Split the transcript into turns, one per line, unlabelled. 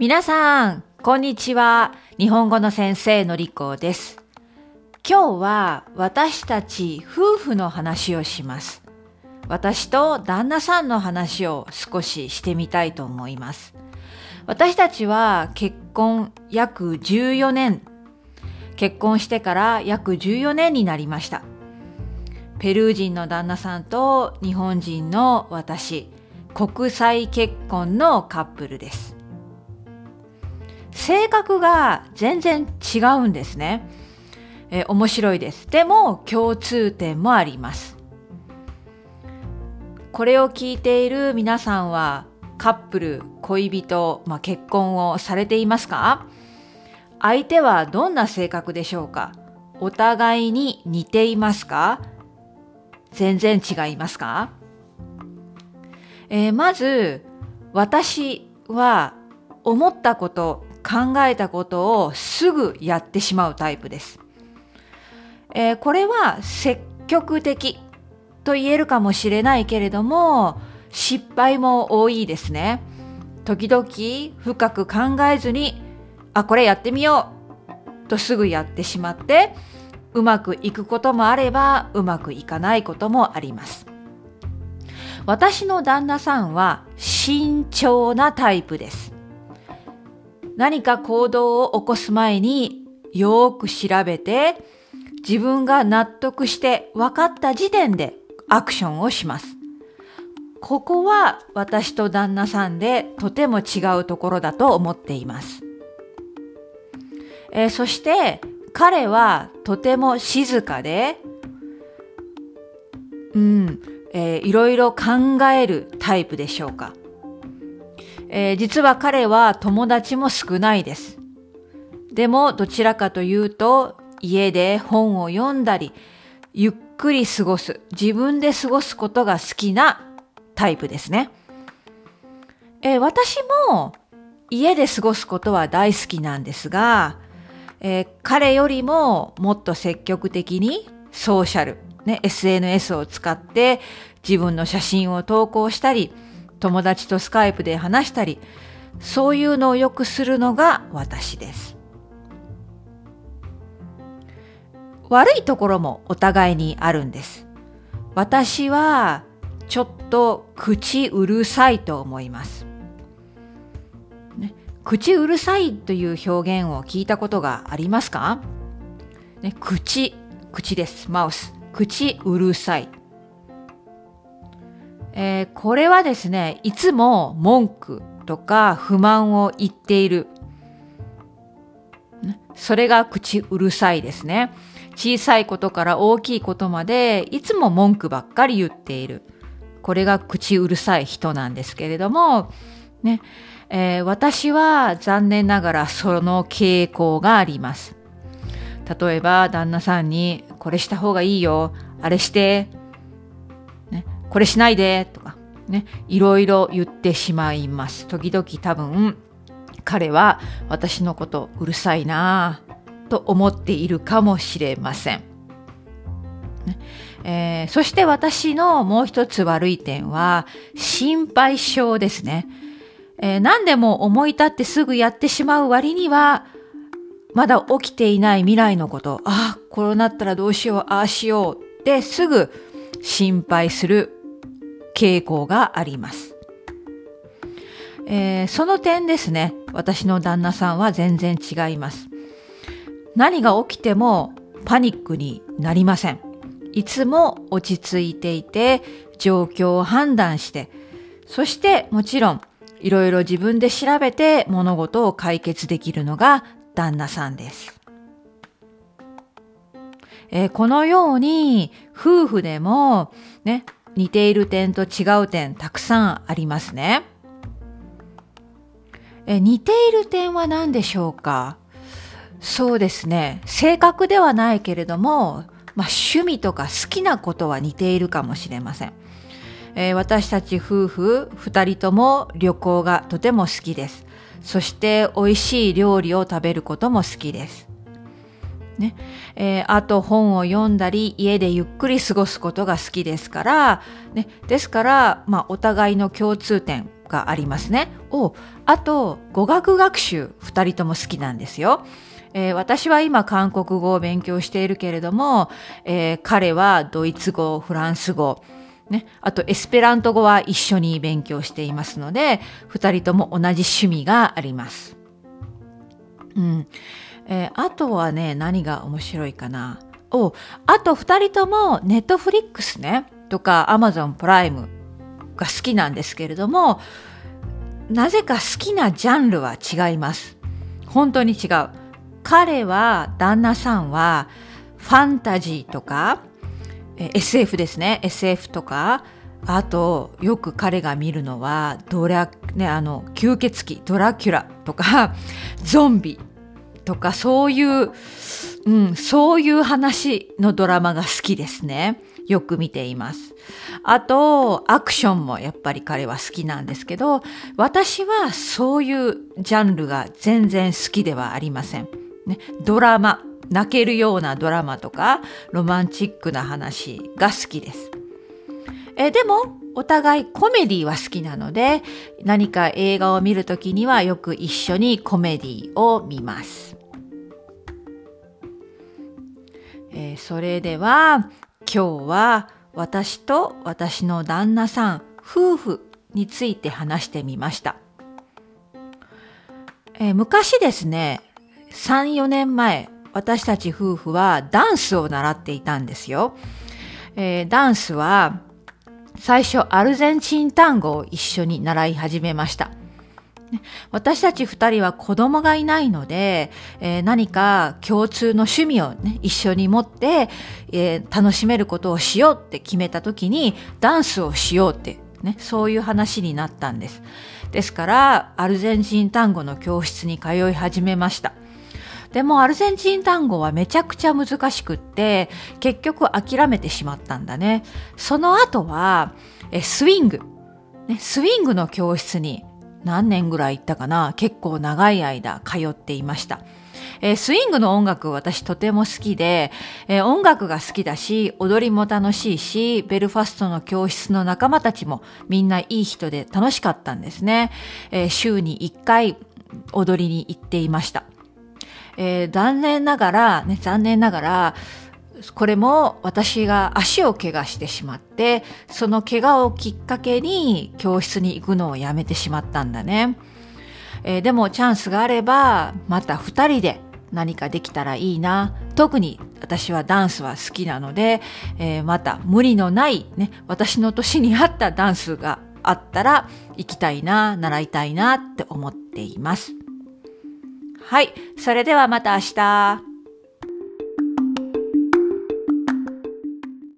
皆さん、こんにちは。日本語の先生のりこです。今日は私たち夫婦の話をします。私と旦那さんの話を少ししてみたいと思います。私たちは結婚約14年、結婚してから約14年になりました。ペルー人の旦那さんと日本人の私、国際結婚のカップルです。性格が全然違うんですね。えー、面白いです。でも共通点もあります。これを聞いている皆さんはカップル、恋人、まあ、結婚をされていますか？相手はどんな性格でしょうか？お互いに似ていますか？全然違いますか、えー、まず私は思ったこと考えたことをすぐやってしまうタイプです。えー、これは積極的と言えるかもしれないけれども失敗も多いですね。時々深く考えずにあこれやってみようとすぐやってしまってうまくいくこともあればうまくいかないこともあります。私の旦那さんは慎重なタイプです。何か行動を起こす前によく調べて自分が納得して分かった時点でアクションをします。ここは私と旦那さんでとても違うところだと思っています。えー、そして彼はとても静かで、うん、えー、いろいろ考えるタイプでしょうか。えー、実は彼は友達も少ないです。でもどちらかというと家で本を読んだりゆっくり過ごす自分で過ごすことが好きなタイプですね。えー、私も家で過ごすことは大好きなんですが、えー、彼よりももっと積極的にソーシャル、ね、SNS を使って自分の写真を投稿したり友達とスカイプで話したり、そういうのをよくするのが私です。悪いところもお互いにあるんです。私はちょっと口うるさいと思います。ね、口うるさいという表現を聞いたことがありますか、ね、口、口です。マウス。口うるさい。えー、これはですね、いつも文句とか不満を言っている。それが口うるさいですね。小さいことから大きいことまでいつも文句ばっかり言っている。これが口うるさい人なんですけれども、ね、えー、私は残念ながらその傾向があります。例えば旦那さんにこれした方がいいよ、あれして、これしないでとかね、いろいろ言ってしまいます。時々多分彼は私のことうるさいなと思っているかもしれません。ねえー、そして私のもう一つ悪い点は心配性ですね。えー、何でも思い立ってすぐやってしまう割にはまだ起きていない未来のこと、ああ、こうなったらどうしよう、ああしようってすぐ心配する傾向があります。えー、その点ですね、私の旦那さんは全然違います。何が起きてもパニックになりません。いつも落ち着いていて、状況を判断して、そしてもちろんいろいろ自分で調べて物事を解決できるのが旦那さんです。えー、このように夫婦でもね、似ている点と違う点たくさんありますね。え似ている点は何でしょうか？そうですね。性格ではないけれども、まあ、趣味とか好きなことは似ているかもしれません。えー、私たち夫婦二人とも旅行がとても好きです。そして美味しい料理を食べることも好きです。ねえー、あと本を読んだり家でゆっくり過ごすことが好きですから、ね、ですから、まあ、お互いの共通点がありますね。おあと語学学習2人とも好きなんですよ。えー、私は今韓国語を勉強しているけれども、えー、彼はドイツ語、フランス語、ね、あとエスペラント語は一緒に勉強していますので、2人とも同じ趣味があります。うん。えー、あとはね、何が面白いかな？お、あと2人ともネットフリックスね、とかアマゾンプライムが好きなんですけれども、なぜか好きなジャンルは違います。本当に違う。彼は、旦那さんは、ファンタジーとか、SF ですね。SF とか、あと、よく彼が見るのは、ドラ、ね、あの、吸血鬼、ドラキュラとか、ゾンビとか、そういう、うん、そういう話のドラマが好きですね。よく見ています。あと、アクションもやっぱり彼は好きなんですけど、私はそういうジャンルが全然好きではありません。ね、ドラマ、泣けるようなドラマとか、ロマンチックな話が好きです。えでも、お互いコメディは好きなので、何か映画を見るときにはよく一緒にコメディを見ます。えー、それでは、今日は私と私の旦那さん夫婦について話してみました。えー、昔ですね、3、4年前、私たち夫婦はダンスを習っていたんですよ。えー、ダンスは最初アルゼンチン単語を一緒に習い始めました。私たち二人は子供がいないので、えー、何か共通の趣味をね、一緒に持って、えー、楽しめることをしようって決めた時に、ダンスをしようって、ね、そういう話になったんです。ですから、アルゼンチン単語の教室に通い始めました。でもアルゼンチン単語はめちゃくちゃ難しくって、結局諦めてしまったんだね。その後は、えスイング。ね、スイングの教室に何年ぐらい行ったかな結構長い間通っていました。えー、スイングの音楽私とても好きで、えー、音楽が好きだし、踊りも楽しいし、ベルファストの教室の仲間たちもみんないい人で楽しかったんですね。えー、週に1回踊りに行っていました。え残念ながら、ね、残念ながら、これも私が足を怪我してしまって、その怪我をきっかけに教室に行くのをやめてしまったんだね。えー、でもチャンスがあれば、また二人で何かできたらいいな。特に私はダンスは好きなので、えー、また無理のないね、私の年に合ったダンスがあったら行きたいな、習いたいなって思っています。はい。それではまた明日。